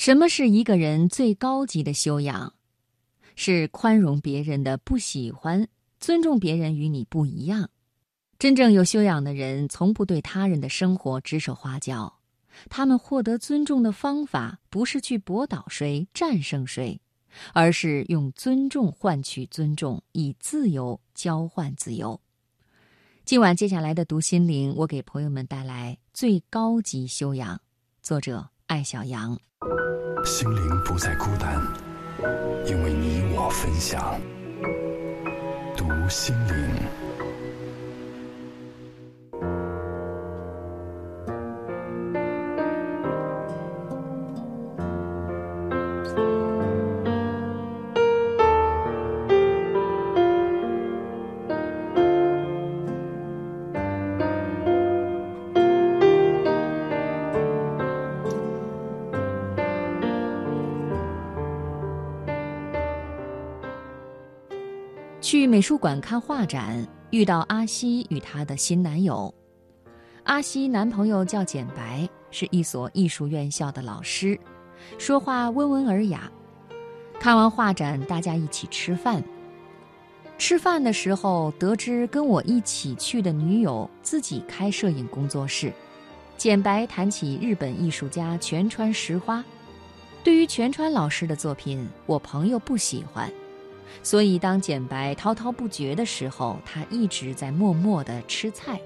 什么是一个人最高级的修养？是宽容别人的不喜欢，尊重别人与你不一样。真正有修养的人，从不对他人的生活指手画脚。他们获得尊重的方法，不是去驳倒谁、战胜谁，而是用尊重换取尊重，以自由交换自由。今晚接下来的读心灵，我给朋友们带来最高级修养。作者艾小羊。心灵不再孤单，因为你我分享。读心灵。去美术馆看画展，遇到阿西与她的新男友。阿西男朋友叫简白，是一所艺术院校的老师，说话温文尔雅。看完画展，大家一起吃饭。吃饭的时候，得知跟我一起去的女友自己开摄影工作室。简白谈起日本艺术家全川石花，对于全川老师的作品，我朋友不喜欢。所以，当简白滔滔不绝的时候，他一直在默默地吃菜。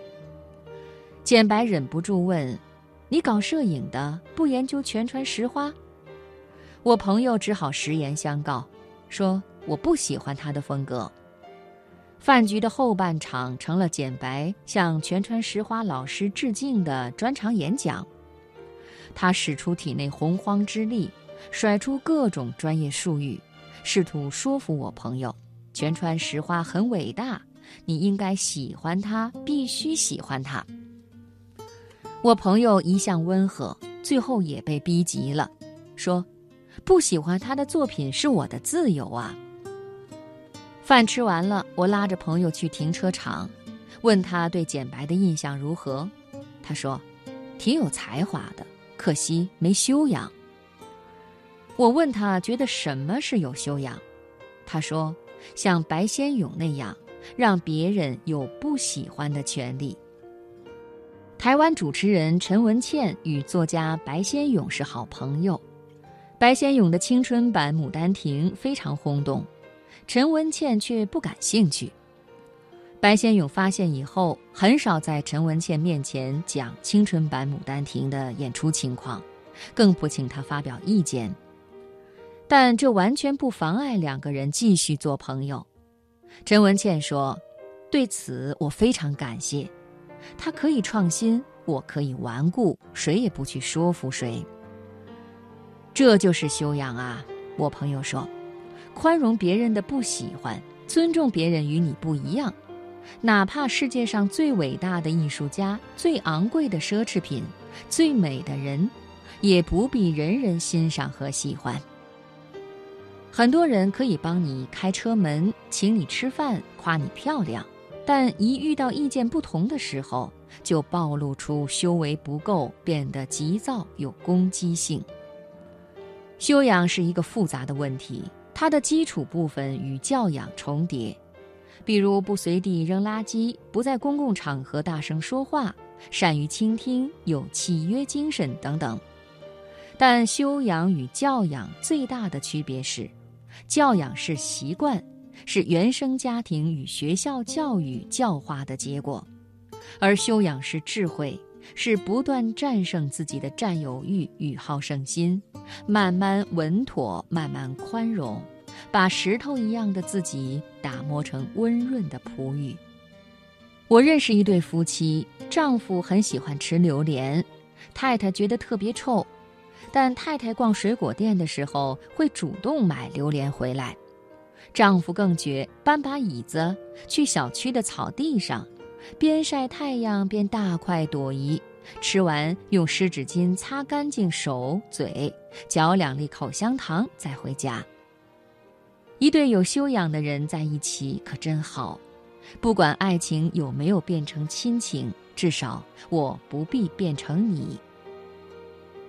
简白忍不住问：“你搞摄影的，不研究全川石花？”我朋友只好实言相告，说：“我不喜欢他的风格。”饭局的后半场成了简白向全川石花老师致敬的专场演讲。他使出体内洪荒之力，甩出各种专业术语。试图说服我朋友，全川石花很伟大，你应该喜欢他，必须喜欢他。我朋友一向温和，最后也被逼急了，说：“不喜欢他的作品是我的自由啊。”饭吃完了，我拉着朋友去停车场，问他对简白的印象如何。他说：“挺有才华的，可惜没修养。”我问他觉得什么是有修养，他说：“像白先勇那样，让别人有不喜欢的权利。”台湾主持人陈文茜与作家白先勇是好朋友，白先勇的青春版《牡丹亭》非常轰动，陈文茜却不感兴趣。白先勇发现以后，很少在陈文茜面前讲青春版《牡丹亭》的演出情况，更不请他发表意见。但这完全不妨碍两个人继续做朋友。陈文茜说：“对此我非常感谢，他可以创新，我可以顽固，谁也不去说服谁。这就是修养啊！”我朋友说：“宽容别人的不喜欢，尊重别人与你不一样，哪怕世界上最伟大的艺术家、最昂贵的奢侈品、最美的人，也不必人人欣赏和喜欢。”很多人可以帮你开车门，请你吃饭，夸你漂亮，但一遇到意见不同的时候，就暴露出修为不够，变得急躁有攻击性。修养是一个复杂的问题，它的基础部分与教养重叠，比如不随地扔垃圾，不在公共场合大声说话，善于倾听，有契约精神等等。但修养与教养最大的区别是。教养是习惯，是原生家庭与学校教育教化的结果；而修养是智慧，是不断战胜自己的占有欲与好胜心，慢慢稳妥，慢慢宽容，把石头一样的自己打磨成温润的璞玉。我认识一对夫妻，丈夫很喜欢吃榴莲，太太觉得特别臭。但太太逛水果店的时候会主动买榴莲回来，丈夫更绝，搬把椅子去小区的草地上，边晒太阳边大快朵颐，吃完用湿纸巾擦干净手嘴，嚼两粒口香糖再回家。一对有修养的人在一起可真好，不管爱情有没有变成亲情，至少我不必变成你。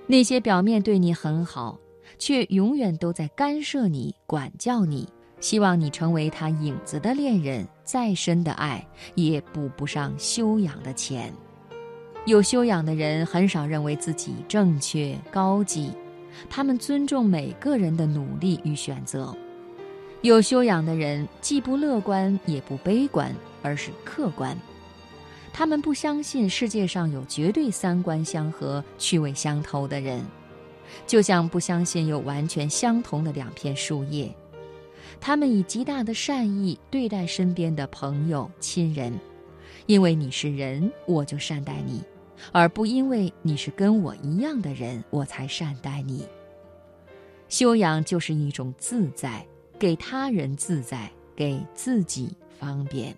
那些表面对你很好，却永远都在干涉你、管教你，希望你成为他影子的恋人。再深的爱也补不上修养的钱。有修养的人很少认为自己正确、高级，他们尊重每个人的努力与选择。有修养的人既不乐观也不悲观，而是客观。他们不相信世界上有绝对三观相合、趣味相投的人，就像不相信有完全相同的两片树叶。他们以极大的善意对待身边的朋友、亲人，因为你是人，我就善待你，而不因为你是跟我一样的人，我才善待你。修养就是一种自在，给他人自在，给自己方便。